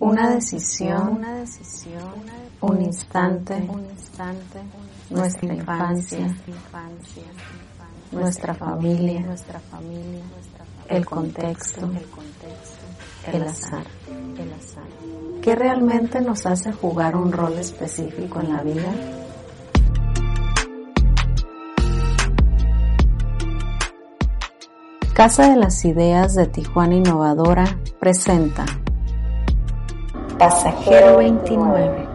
Una decisión, una decisión, un instante, un instante, nuestra infancia, nuestra familia, nuestra familia, el contexto, el azar, el azar. ¿Qué realmente nos hace jugar un rol específico en la vida? Casa de las Ideas de Tijuana Innovadora presenta Pasajero 29,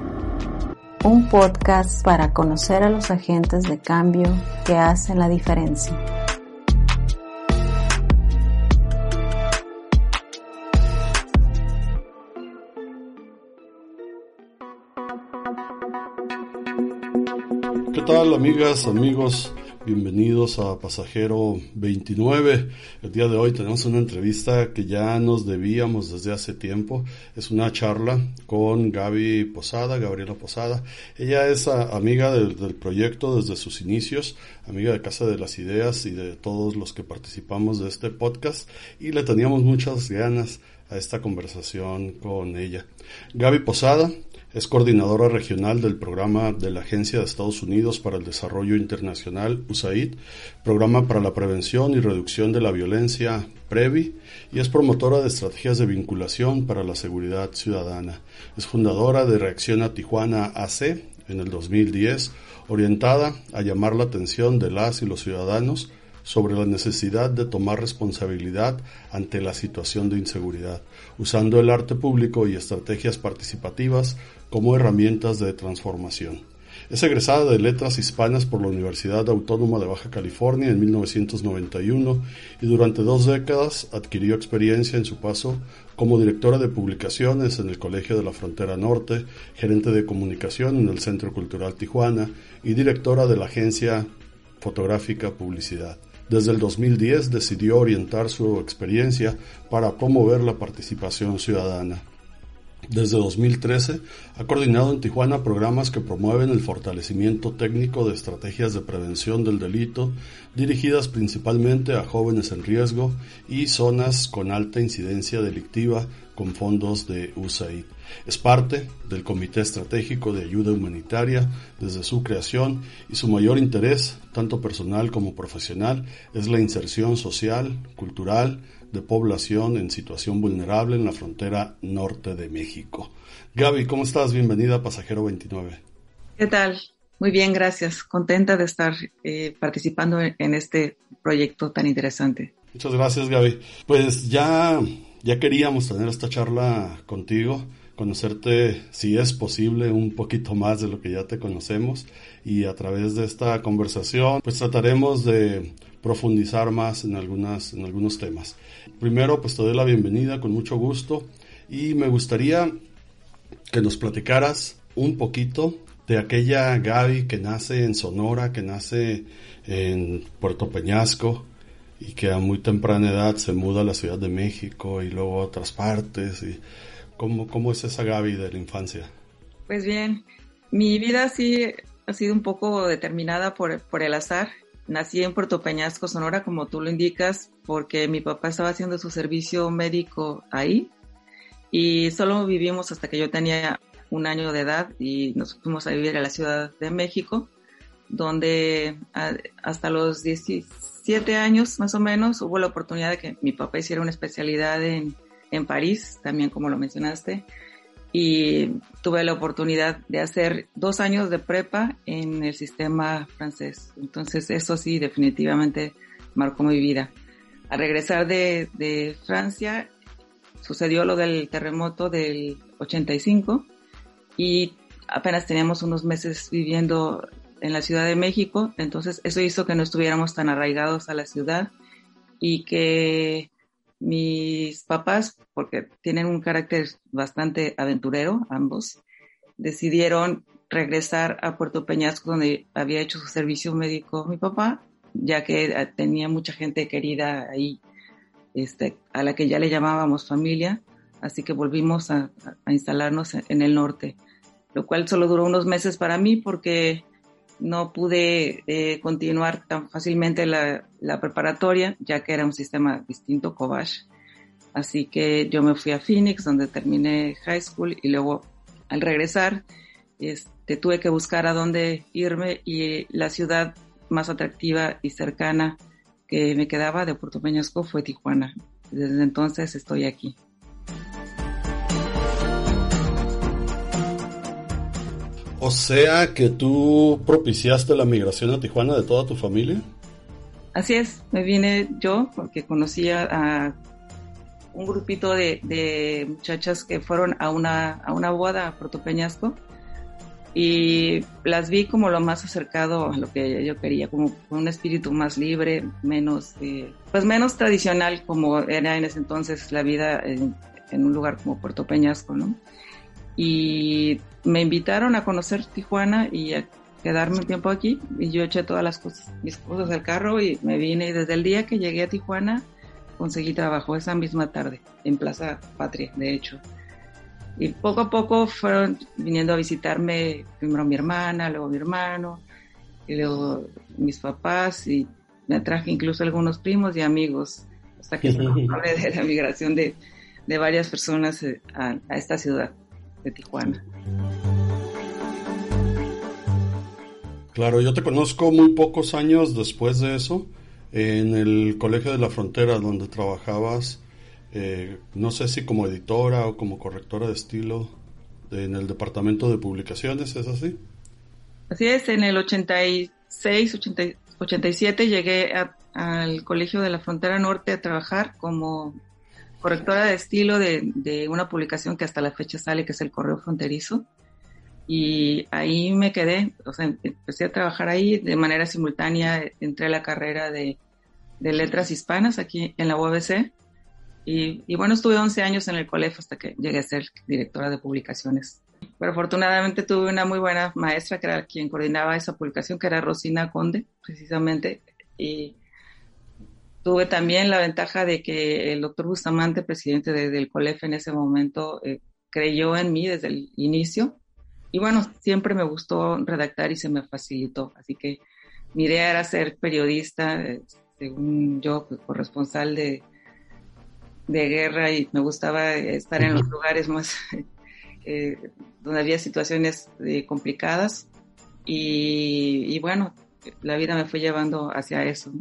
un podcast para conocer a los agentes de cambio que hacen la diferencia. ¿Qué tal amigas, amigos? Bienvenidos a Pasajero 29. El día de hoy tenemos una entrevista que ya nos debíamos desde hace tiempo. Es una charla con Gaby Posada, Gabriela Posada. Ella es amiga del, proyecto desde sus inicios, amiga de Casa de las Ideas y de todos los que participamos de este podcast y le teníamos muchas ganas a esta conversación con ella. Gaby Posada es coordinadora regional del programa de la Agencia de Estados Unidos para el Desarrollo Internacional, USAID, programa para la prevención y reducción de la violencia, PREVI, y es promotora de estrategias de vinculación para la seguridad ciudadana. Es fundadora de Reacción a Tijuana AC en el 2010, orientada a llamar la atención de las y los ciudadanos sobre la necesidad de tomar responsabilidad ante la situación de inseguridad, usando el arte público y estrategias participativas como herramientas de transformación. Es egresada de Letras Hispanas por la Universidad Autónoma de Baja California en 1991 y durante dos décadas adquirió experiencia en su paso como directora de publicaciones en el Colegio de la Frontera Norte, gerente de comunicación en el Centro Cultural Tijuana y directora de la agencia fotográfica Publicidad. Desde el 2010 decidió orientar su experiencia para promover la participación ciudadana. Desde 2013 ha coordinado en Tijuana programas que promueven el fortalecimiento técnico de estrategias de prevención del delito dirigidas principalmente a jóvenes en riesgo y zonas con alta incidencia delictiva con fondos de USAID. Es parte del Comité Estratégico de Ayuda Humanitaria desde su creación y su mayor interés, tanto personal como profesional, es la inserción social, cultural, de población en situación vulnerable en la frontera norte de México. Gaby, ¿cómo estás? Bienvenida a Pasajero 29. ¿Qué tal? Muy bien, gracias. Contenta de estar eh, participando en este proyecto tan interesante. Muchas gracias, Gaby. Pues ya, ya queríamos tener esta charla contigo conocerte, si es posible, un poquito más de lo que ya te conocemos y a través de esta conversación pues trataremos de profundizar más en, algunas, en algunos temas. Primero pues te doy la bienvenida con mucho gusto y me gustaría que nos platicaras un poquito de aquella Gaby que nace en Sonora, que nace en Puerto Peñasco y que a muy temprana edad se muda a la Ciudad de México y luego a otras partes y ¿Cómo, ¿Cómo es esa Gaby de la infancia? Pues bien, mi vida sí ha sido un poco determinada por, por el azar. Nací en Puerto Peñasco, Sonora, como tú lo indicas, porque mi papá estaba haciendo su servicio médico ahí y solo vivimos hasta que yo tenía un año de edad y nos fuimos a vivir a la Ciudad de México, donde hasta los 17 años más o menos hubo la oportunidad de que mi papá hiciera una especialidad en en París, también como lo mencionaste, y tuve la oportunidad de hacer dos años de prepa en el sistema francés. Entonces eso sí, definitivamente marcó mi vida. Al regresar de, de Francia, sucedió lo del terremoto del 85 y apenas teníamos unos meses viviendo en la Ciudad de México, entonces eso hizo que no estuviéramos tan arraigados a la ciudad y que mis papás, porque tienen un carácter bastante aventurero ambos, decidieron regresar a Puerto Peñasco donde había hecho su servicio médico mi papá, ya que eh, tenía mucha gente querida ahí, este, a la que ya le llamábamos familia, así que volvimos a, instalarnos en el norte, lo cual solo duró unos meses para mí porque no pude eh, continuar tan fácilmente la, preparatoria, ya que era un sistema distinto, Cobach. Así que yo me fui a Phoenix, donde terminé high school y luego al regresar este, tuve que buscar a dónde irme y la ciudad más atractiva y cercana que me quedaba de Puerto Peñasco fue Tijuana. Desde entonces estoy aquí. O sea que tú propiciaste la migración a Tijuana de toda tu familia. Así es, me vine yo porque conocía a un grupito de, muchachas que fueron a una, a una boda a Puerto Peñasco y las vi como lo más acercado a lo que yo quería, como un espíritu más libre, menos, eh, pues menos tradicional como era en ese entonces la vida en, un lugar como Puerto Peñasco, ¿no? Y me invitaron a conocer Tijuana y a quedarme un tiempo aquí y yo eché todas las cosas, mis cosas al carro y me vine y desde el día que llegué a Tijuana conseguí trabajo esa misma tarde en Plaza Patria, de hecho. Y poco a poco fueron viniendo a visitarme primero mi hermana, luego mi hermano, y luego mis papás, y me traje incluso algunos primos y amigos, hasta que se de la migración de, de varias personas eh, a, a esta ciudad de Tijuana. Claro, yo te conozco muy pocos años después de eso en el Colegio de la Frontera donde trabajabas, eh, no sé si como editora o como correctora de estilo en el departamento de publicaciones, ¿es así? Así es, en el 86, 87 llegué al Colegio de la Frontera Norte a trabajar como correctora de estilo de, de, una publicación que hasta la fecha sale, que es el Correo Fronterizo. Y ahí me quedé, o sea, empecé a trabajar ahí de manera simultánea, entré a la carrera de de letras hispanas aquí en la UABC. Y, bueno, estuve 11 años en el colegio hasta que llegué a ser directora de publicaciones. Pero afortunadamente tuve una muy buena maestra que era quien coordinaba esa publicación, que era Rosina Conde, precisamente. Y tuve también la ventaja de que el doctor Bustamante, presidente del colegio en ese momento, eh, creyó en mí desde el inicio. Y bueno, siempre me gustó redactar y se me facilitó. Así que mi idea era ser periodista, eh, según yo, pues, corresponsal de, de guerra y me gustaba estar en los lugares más eh, donde había situaciones eh, complicadas y, bueno, la vida me fue llevando hacia eso.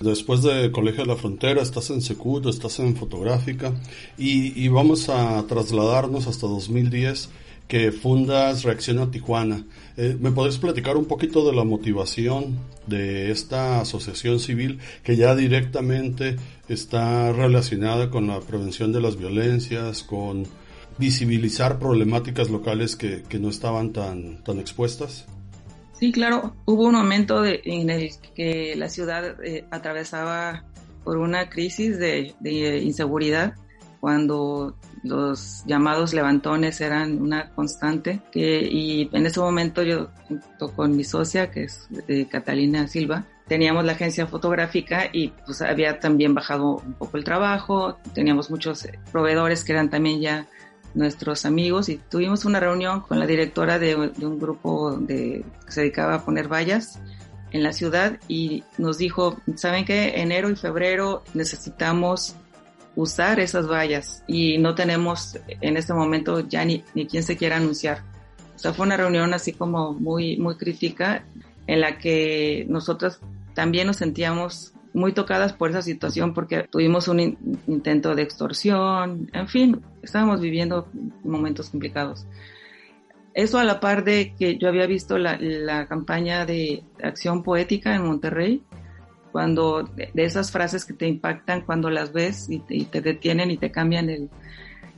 Después de Colegio de la Frontera, estás en Secut, estás en Fotográfica y, vamos a trasladarnos hasta 2010 que fundas Reacción a Tijuana. Eh, ¿Me podrías platicar un poquito de la motivación de esta asociación civil que ya directamente está relacionada con la prevención de las violencias, con visibilizar problemáticas locales que, no estaban tan, tan expuestas? Sí, claro. Hubo un momento en el que la ciudad eh, atravesaba por una crisis de, de inseguridad cuando los llamados levantones eran una constante que, y en ese momento yo junto con mi socia que es eh, Catalina Silva teníamos la agencia fotográfica y pues había también bajado un poco el trabajo teníamos muchos proveedores que eran también ya nuestros amigos y tuvimos una reunión con la directora de, un grupo de, que se dedicaba a poner vallas en la ciudad y nos dijo, ¿saben qué? Enero y febrero necesitamos usar esas vallas y no tenemos en este momento ya ni, ni quien se quiera anunciar. O sea, fue una reunión así como muy, muy crítica en la que nosotros también nos sentíamos muy tocadas por esa situación porque tuvimos un intento de extorsión, en fin, estábamos viviendo momentos complicados. Eso a la par de que yo había visto la, la campaña de acción poética en Monterrey, cuando de, esas frases que te impactan cuando las ves y te, detienen y te cambian el,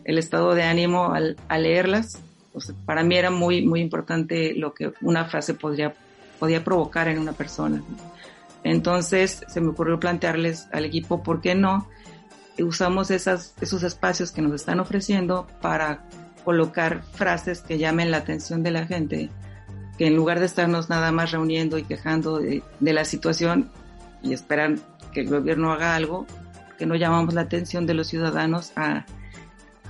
el estado de ánimo al, leerlas. Pues para mí era muy, muy importante lo que una frase podría, podía provocar en una persona. Entonces se me ocurrió plantearles al equipo, ¿por qué no usamos esas, esos espacios que nos están ofreciendo para colocar frases que llamen la atención de la gente, que en lugar de estarnos nada más reuniendo y quejando de, la situación, y esperan que el gobierno haga algo, que no llamamos la atención de los ciudadanos a,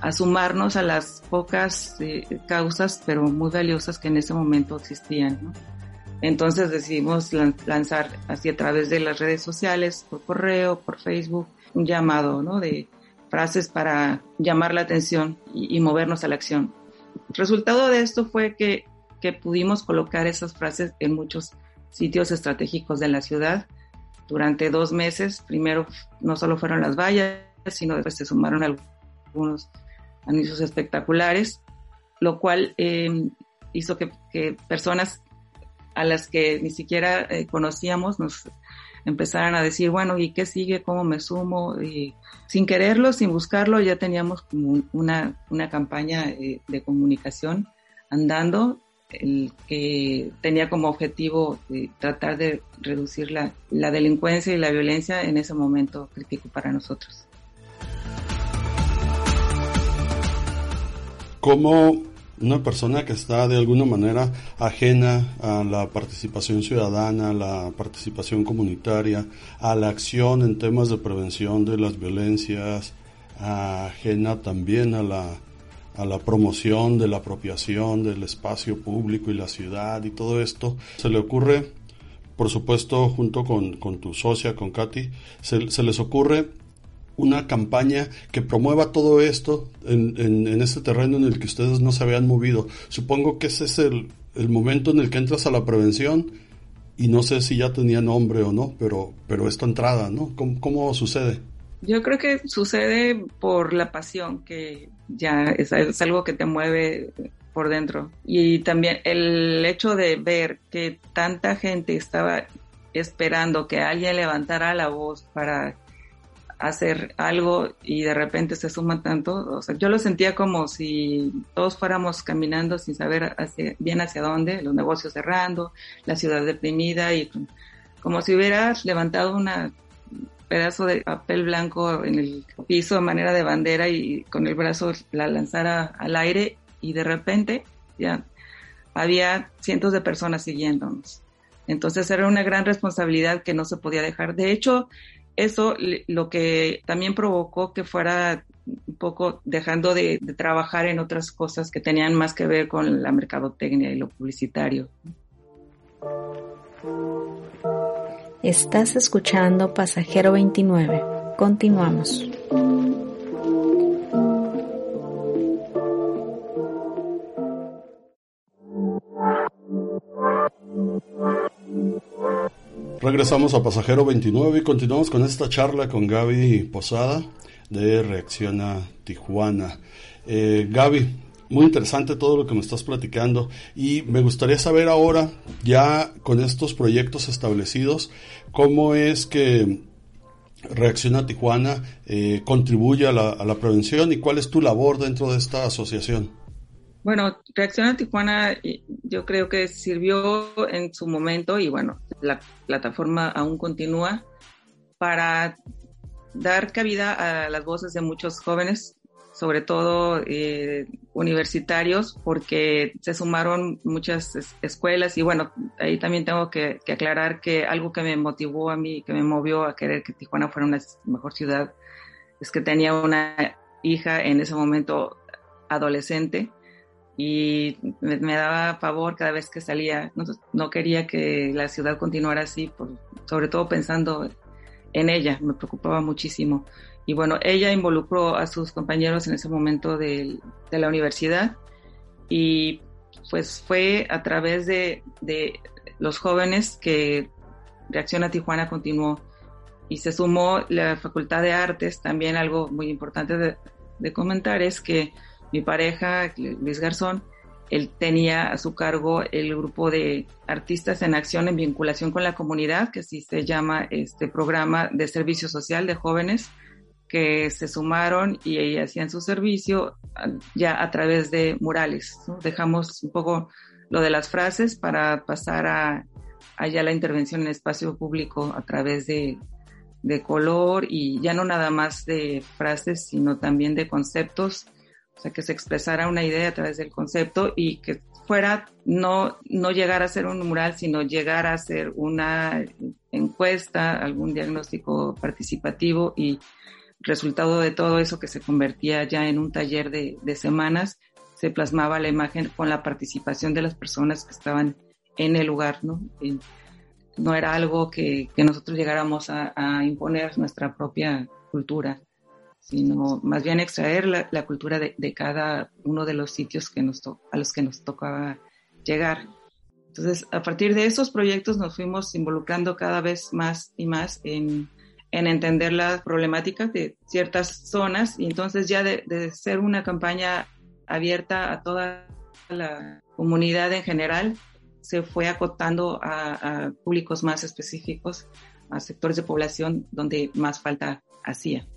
a sumarnos a las pocas eh, causas, pero muy valiosas que en ese momento existían. Entonces decidimos lanzar así a través de las redes sociales, por correo, por Facebook, un llamado ¿no? de frases para llamar la atención y, movernos a la acción. El resultado de esto fue que, que pudimos colocar esas frases en muchos sitios estratégicos de la ciudad durante dos meses. Primero no solo fueron las vallas, sino después se sumaron algunos anuncios espectaculares, lo cual eh, hizo que, que, personas a las que ni siquiera eh, conocíamos nos empezaran a decir, bueno, ¿y qué sigue? ¿Cómo me sumo? Y sin quererlo, sin buscarlo, ya teníamos una, una campaña eh, de comunicación andando el que tenía como objetivo eh, tratar de reducir la, la delincuencia y la violencia en ese momento crítico para nosotros. ¿Cómo una persona que está de alguna manera ajena a la participación ciudadana, a la participación comunitaria, a la acción en temas de prevención de las violencias, ajena también a la, a la promoción de la apropiación del espacio público y la ciudad y todo esto, se le ocurre, por supuesto, junto con, con tu socia, con Katy, se, se les ocurre una campaña que promueva todo esto en, en, este terreno en el que ustedes no se habían movido. Supongo que ese es el, momento en el que entras a la prevención y no sé si ya tenía nombre o no, pero, pero esta entrada, ¿no? ¿Cómo, ¿Cómo, sucede? Yo creo que sucede por la pasión, que ya es algo que te mueve por dentro. Y también el hecho de ver que tanta gente estaba esperando que alguien levantara la voz para hacer algo y de repente se suman tanto, yo lo sentía como si todos fuéramos caminando sin saber hacia, bien hacia dónde, los negocios cerrando, la ciudad deprimida y como si hubieras levantado un pedazo de papel blanco en el piso de manera de bandera y con el brazo la lanzara al aire y de repente ya había cientos de personas siguiéndonos. Entonces era una gran responsabilidad que no se podía dejar. De hecho, eso lo que también provocó que fuera un poco dejando de, trabajar en otras cosas que tenían más que ver con la mercadotecnia y lo publicitario. Estás escuchando Pasajero 29. Continuamos. Regresamos a Pasajero 29 y continuamos con esta charla con Gaby Posada de Reacciona Tijuana. Eh, Gaby, muy interesante todo lo que me estás platicando y me gustaría saber ahora, ya con estos proyectos establecidos, cómo es que Reacciona Tijuana eh, contribuye a la, a la prevención y cuál es tu labor dentro de esta asociación. Bueno, Reacciona Tijuana yo creo que sirvió en su momento y bueno, la plataforma aún continúa para dar cabida a las voces de muchos jóvenes, sobre todo eh, universitarios, porque se sumaron muchas escuelas y bueno, ahí también tengo que, que, aclarar que algo que me motivó a mí, que me movió a querer que Tijuana fuera una mejor ciudad, es que tenía una hija en ese momento adolescente y me, daba pavor cada vez que salía. No, quería que la ciudad continuara así, por, sobre todo pensando en ella, me preocupaba muchísimo. Y bueno, ella involucró a sus compañeros en ese momento de, de la universidad y pues fue a través de, de los jóvenes que Reacción a Tijuana continuó y se sumó la Facultad de Artes, también algo muy importante de, de comentar es que mi pareja, Luis Garzón, él tenía a su cargo el grupo de artistas en acción en vinculación con la comunidad, que así se llama este programa de servicio social de jóvenes que se sumaron y hacían su servicio ya a través de murales. Dejamos un poco lo de las frases para pasar a allá la intervención en espacio público a través de, de color y ya no nada más de frases, sino también de conceptos o sea, que se expresara una idea a través del concepto y que fuera no, no llegar a ser un mural, sino llegar a ser una encuesta, algún diagnóstico participativo y resultado de todo eso que se convertía ya en un taller de, de semanas, se plasmaba la imagen con la participación de las personas que estaban en el lugar, ¿no? no era algo que, que nosotros llegáramos a, a, imponer nuestra propia cultura, sino más bien extraer la, la cultura de, de, cada uno de los sitios que nos a los que nos tocaba llegar. Entonces, a partir de esos proyectos nos fuimos involucrando cada vez más y más en, en entender las problemáticas de ciertas zonas y entonces ya de, de ser una campaña abierta a toda la comunidad en general, se fue acotando a, a, públicos más específicos, a sectores de población donde más falta hacía.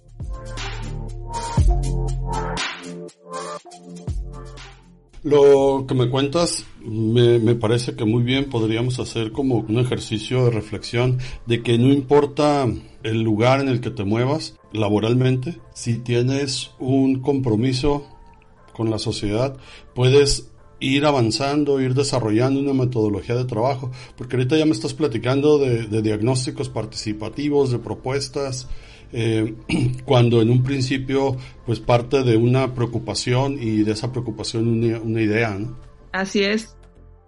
Lo que me cuentas me, parece que muy bien. Podríamos hacer como un ejercicio de reflexión de que no importa el lugar en el que te muevas laboralmente, si tienes un compromiso con la sociedad, puedes ir avanzando, ir desarrollando una metodología de trabajo, porque ahorita ya me estás platicando de diagnósticos participativos, de propuestas, eh, cuando en un principio pues parte de una preocupación y de esa preocupación una, idea. Así es.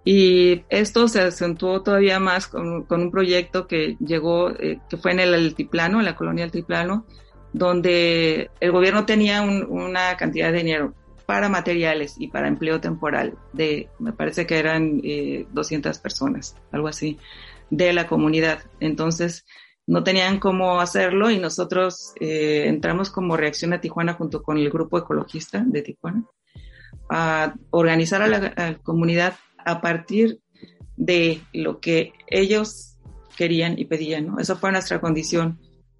Y esto se acentuó todavía más con, con un proyecto que llegó, eh, que fue en el Altiplano, en la colonia Altiplano, donde el gobierno tenía un, una cantidad de dinero para materiales y para empleo temporal de, me parece que eran eh, 200 personas, algo así, de la comunidad. Entonces, no tenían cómo hacerlo y nosotros eh, entramos como reacción a Tijuana junto con el grupo ecologista de Tijuana a organizar a la, comunidad a partir de lo que ellos querían y pedían, ¿no? Esa fue nuestra condición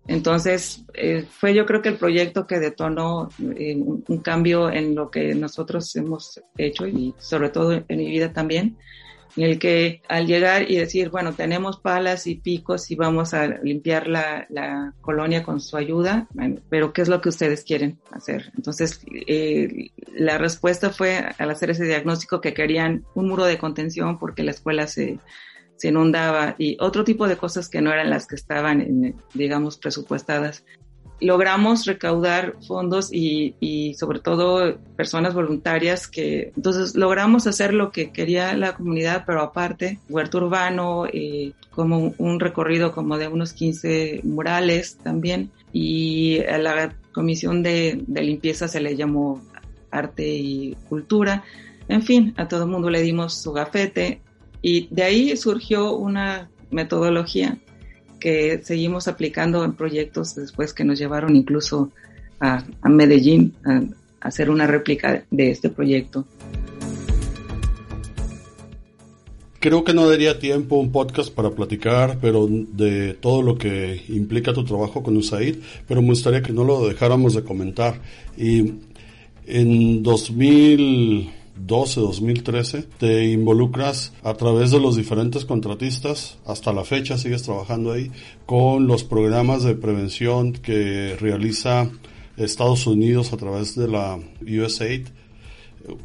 entonces, eh, fue yo creo que el proyecto que detonó eh, un, cambio en lo que nosotros hemos hecho y sobre todo en mi vida también, en el que al llegar y decir, bueno, tenemos palas y picos y vamos a limpiar la, colonia con su ayuda, pero ¿qué es lo que ustedes quieren hacer? Entonces, eh, la respuesta fue al hacer ese diagnóstico que querían un muro de contención porque la escuela se se inundaba y otro tipo de cosas que no eran las que estaban, en, digamos, presupuestadas. Logramos recaudar fondos y, y, sobre todo personas voluntarias que entonces logramos hacer lo que quería la comunidad, pero aparte, huerto urbano, eh, como un recorrido como de unos 15 murales también y a la comisión de, de limpieza se le llamó arte y cultura. En fin, a todo el mundo le dimos su gafete, y de ahí surgió una metodología que seguimos aplicando en proyectos después que nos llevaron incluso a, Medellín a, a hacer una réplica de este proyecto. Creo que no daría tiempo un podcast para platicar, pero de todo lo que implica tu trabajo con USAID, pero me gustaría que no lo dejáramos de comentar. Y en 2000 2012-2013, te involucras a través de los diferentes contratistas, hasta la fecha sigues trabajando ahí, con los programas de prevención que realiza Estados Unidos a través de la USAID,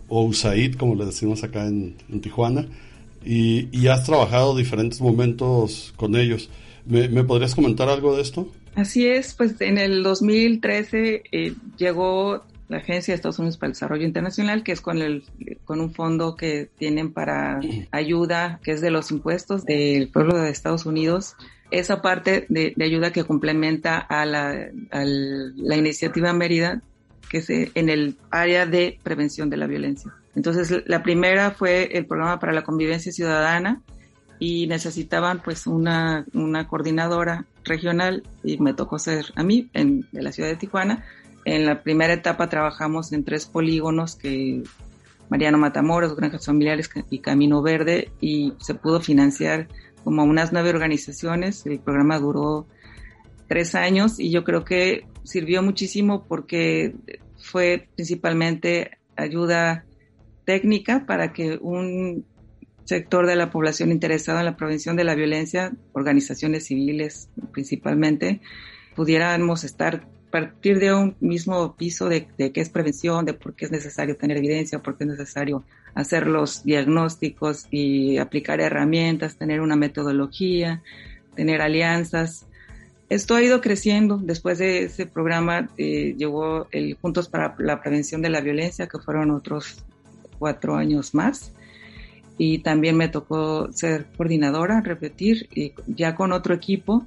o USAID, como le decimos acá en, Tijuana, y, has trabajado diferentes momentos con ellos. ¿Me, ¿Me, podrías comentar algo de esto? Así es, pues en el 2013 eh, llegó la Agencia de Estados Unidos para el Desarrollo Internacional, que es con, el, con un fondo que tienen para ayuda, que es de los impuestos del pueblo de Estados Unidos. Esa parte de, de ayuda que complementa a la, a la iniciativa Mérida, que es en el área de prevención de la violencia. Entonces, la primera fue el programa para la convivencia ciudadana y necesitaban pues una, una coordinadora regional y me tocó ser a mí en, de la ciudad de Tijuana en la primera etapa trabajamos en tres polígonos que Mariano Matamoros, Granjas Familiares y Camino Verde y se pudo financiar como unas nueve organizaciones. El programa duró tres años y yo creo que sirvió muchísimo porque fue principalmente ayuda técnica para que un sector de la población interesado en la prevención de la violencia, organizaciones civiles principalmente, pudiéramos estar partir de un mismo piso de, qué es prevención, de por qué es necesario tener evidencia, por qué es necesario hacer los diagnósticos y aplicar herramientas, tener una metodología, tener alianzas. Esto ha ido creciendo. Después de ese programa eh, llegó el Juntos para la Prevención de la Violencia, que fueron otros cuatro años más. y también me tocó ser coordinadora, repetir, ya con otro equipo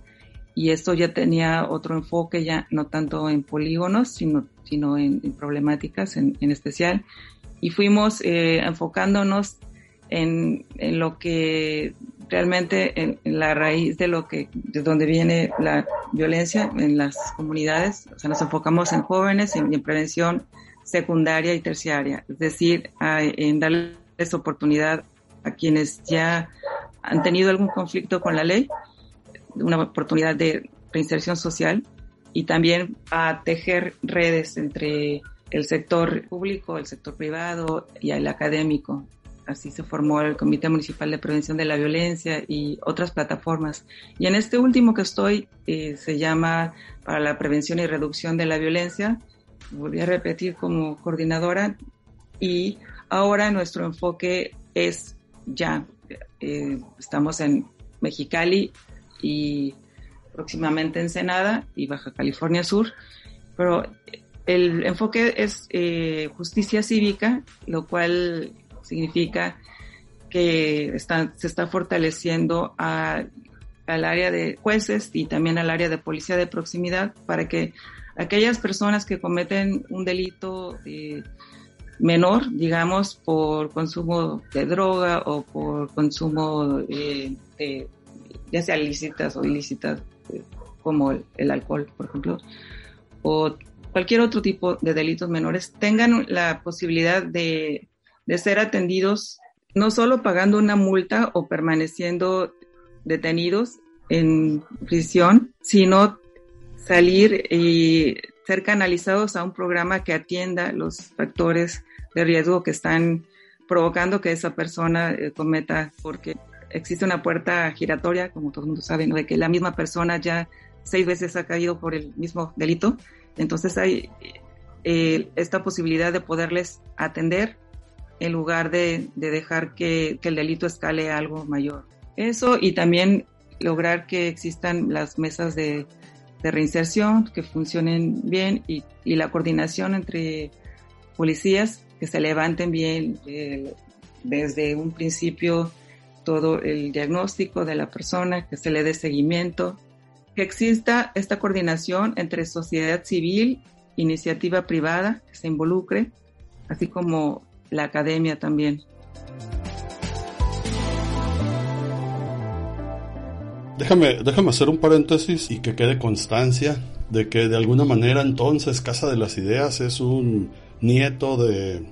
y esto ya tenía otro enfoque, ya no tanto en polígonos, sino, sino en, problemáticas en, especial. Y fuimos eh, enfocándonos en, en, lo que realmente en, la raíz de lo que, de donde viene la violencia en las comunidades, o sea, nos enfocamos en jóvenes y en, prevención secundaria y terciaria, es decir, en darles oportunidad a quienes ya han tenido algún conflicto con la ley una oportunidad de reinserción social y también a tejer redes entre el sector público, el sector privado y el académico. Así se formó el Comité Municipal de Prevención de la Violencia y otras plataformas. Y en este último que estoy eh, se llama para la prevención y reducción de la violencia. Volví a repetir como coordinadora y ahora nuestro enfoque es ya, eh, estamos en Mexicali y próximamente Ensenada y Baja California Sur, pero el enfoque es eh, justicia cívica, lo cual significa que se está fortaleciendo al área de jueces y también al área de policía de proximidad para que aquellas personas que cometen un delito menor, digamos, por consumo de droga o por consumo eh, de ya sea lícitas o ilícitas, eh, como el, alcohol, por ejemplo, o cualquier otro tipo de delitos menores, tengan la posibilidad de, de ser atendidos no solo pagando una multa o permaneciendo detenidos en prisión, sino salir y ser canalizados a un programa que atienda los factores de riesgo que están provocando que esa persona eh, cometa, porque existe una puerta giratoria, como todo el mundo sabe, de que la misma persona ya seis veces ha caído por el mismo delito. Entonces hay eh, esta posibilidad de poderles atender en lugar de, dejar que, el delito escale a algo mayor. Eso y también lograr que existan las mesas de, reinserción, que funcionen bien y, la coordinación entre policías, que se levanten bien eh, desde un principio todo el diagnóstico de la persona, que se le dé seguimiento, que exista esta coordinación entre sociedad civil, iniciativa privada, que se involucre, así como la academia también. Déjame, déjame hacer un paréntesis y que quede constancia de que de alguna manera entonces Casa de las Ideas es un nieto de,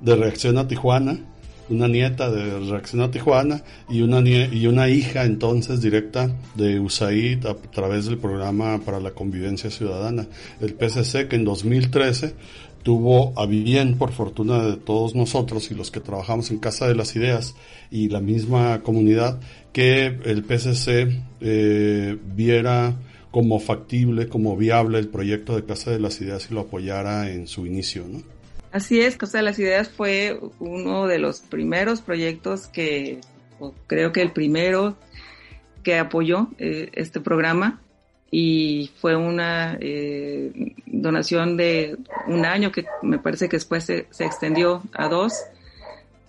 de Reacción a Tijuana una nieta de Reacción Tijuana y una, y una hija entonces directa de USAID a través del programa para la convivencia ciudadana, el PCC que en 2013 tuvo a bien, por fortuna de todos nosotros y los que trabajamos en Casa de las Ideas y la misma comunidad, que el PCC eh, viera como factible, como viable el proyecto de Casa de las Ideas y lo apoyara en su inicio, ¿no? Así es, Casa de las Ideas fue uno de los primeros proyectos que, creo que el primero que apoyó eh, este programa y fue una eh, donación de un año que me parece que después se, extendió a dos,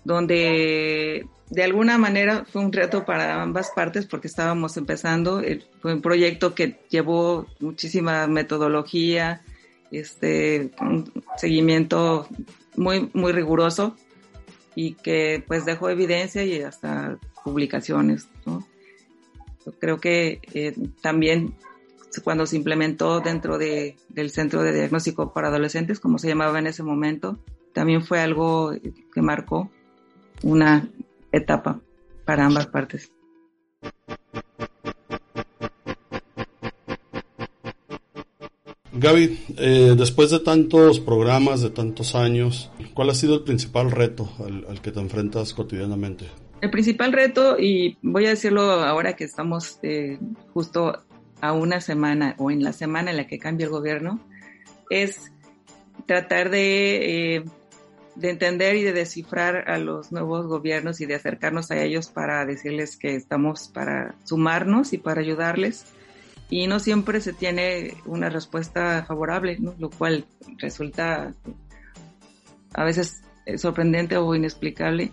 donde de alguna manera fue un reto para ambas partes porque estábamos empezando, fue un proyecto que llevó muchísima metodología, este, un seguimiento muy, muy riguroso y que pues dejó evidencia y hasta publicaciones. creo que eh, también cuando se implementó dentro de, del Centro de Diagnóstico para Adolescentes, como se llamaba en ese momento, también fue algo que marcó una etapa para ambas partes. Gaby, eh, después de tantos programas, de tantos años, ¿cuál ha sido el principal reto al, que te enfrentas cotidianamente? El principal reto, y voy a decirlo ahora que estamos eh, justo a una semana o en la semana en la que cambia el gobierno, es tratar de, eh, de entender y de descifrar a los nuevos gobiernos y de acercarnos a ellos para decirles que estamos para sumarnos y para ayudarles y no siempre se tiene una respuesta favorable, lo cual resulta a veces sorprendente o inexplicable.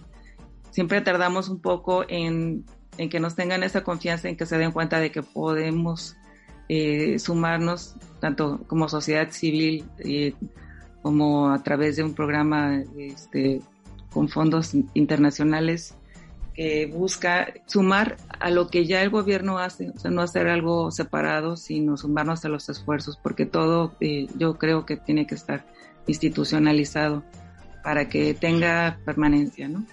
siempre tardamos un poco en, en, que nos tengan esa confianza, en que se den cuenta de que podemos eh, sumarnos tanto como sociedad civil eh, como a través de un programa este, con fondos internacionales que busca sumar a lo que ya el gobierno hace, o sea, no hacer algo separado, sino sumarnos a los esfuerzos, porque todo eh, yo creo que tiene que estar institucionalizado para que tenga permanencia, ¿no?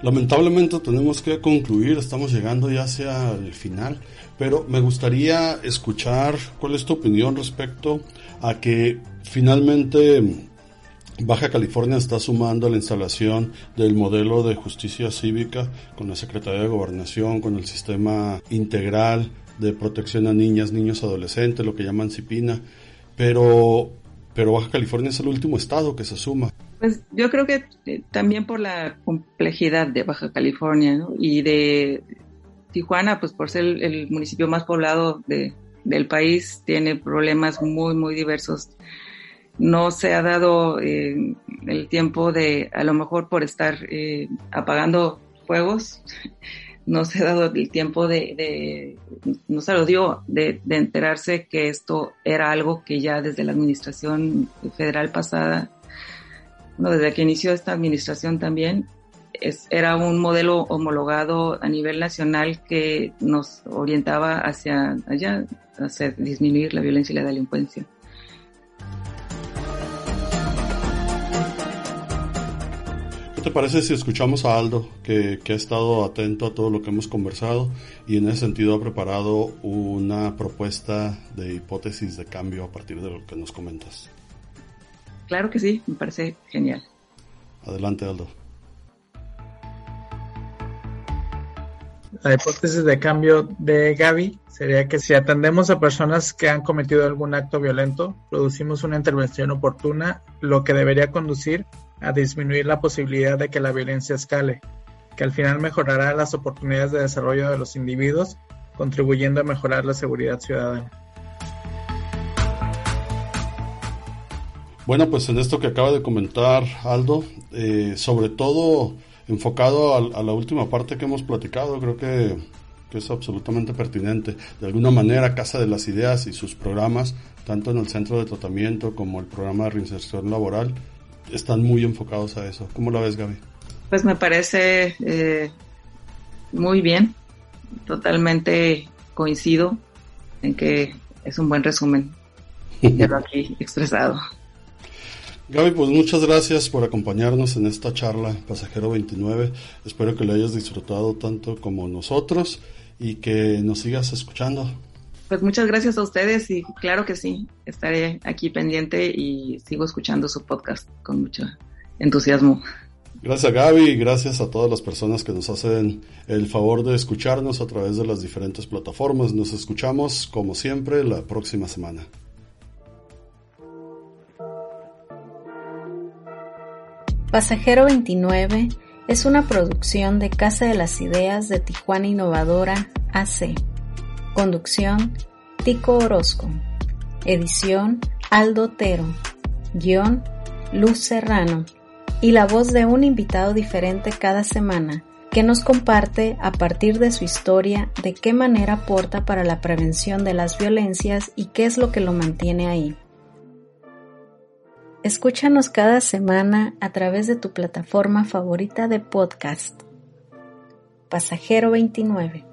Lamentablemente tenemos que concluir, estamos llegando ya hacia el final, pero me gustaría escuchar cuál es tu opinión respecto a que finalmente Baja California está sumando la instalación del modelo de justicia cívica con la Secretaría de Gobernación, con el sistema integral de protección a niñas, niños, adolescentes, lo que llaman CIPINA, pero, pero Baja California es el último estado que se suma. Pues yo creo que eh, también por la complejidad de Baja California y de Tijuana, pues por ser el, municipio más poblado de, del país, tiene problemas muy, muy diversos. No se ha dado eh, el tiempo de, a lo mejor por estar eh, apagando fuegos, no se ha dado el tiempo de, de no se lo dio, de, de, enterarse que esto era algo que ya desde la administración federal pasada, bueno, desde que inició esta administración también, era un modelo homologado a nivel nacional que nos orientaba hacia allá, hacia disminuir la violencia y la delincuencia. Te parece si escuchamos a Aldo, que, que, ha estado atento a todo lo que hemos conversado y en ese sentido ha preparado una propuesta de hipótesis de cambio a partir de lo que nos comentas? Claro que sí, me parece genial. Adelante, Aldo. La hipótesis de cambio de Gaby sería que si atendemos a personas que han cometido algún acto violento, producimos una intervención oportuna, lo que debería conducir a disminuir la posibilidad de que la violencia escale, que al final mejorará las oportunidades de desarrollo de los individuos, contribuyendo a mejorar la seguridad ciudadana. Bueno, pues en esto que acaba de comentar Aldo, eh, sobre todo enfocado a, la última parte que hemos platicado, creo que, es absolutamente pertinente. De alguna manera, Casa de las Ideas y sus programas, tanto en el centro de tratamiento como el programa de reinserción laboral, están muy enfocados a eso. ¿Cómo la ves, Gaby? Pues me parece eh, muy bien, totalmente coincido en que es un buen resumen de lo aquí expresado. Gaby, pues muchas gracias por acompañarnos en esta charla Pasajero 29. Espero que lo hayas disfrutado tanto como nosotros y que nos sigas escuchando. Pues muchas gracias a ustedes y claro que sí, estaré aquí pendiente y sigo escuchando su podcast con mucho entusiasmo. Gracias Gaby y gracias a todas las personas que nos hacen el favor de escucharnos a través de las diferentes plataformas. Nos escuchamos como siempre la próxima semana. Pasajero 29 es una producción de Casa de las Ideas de Tijuana Innovadora AC. Conducción, Tico Orozco. Edición, Aldo Otero. Guión, Luz Serrano. Y la voz de un invitado diferente cada semana que nos comparte a partir de su historia de qué manera aporta para la prevención de las violencias y qué es lo que lo mantiene ahí. Escúchanos cada semana a través de tu plataforma favorita de podcast. Pasajero 29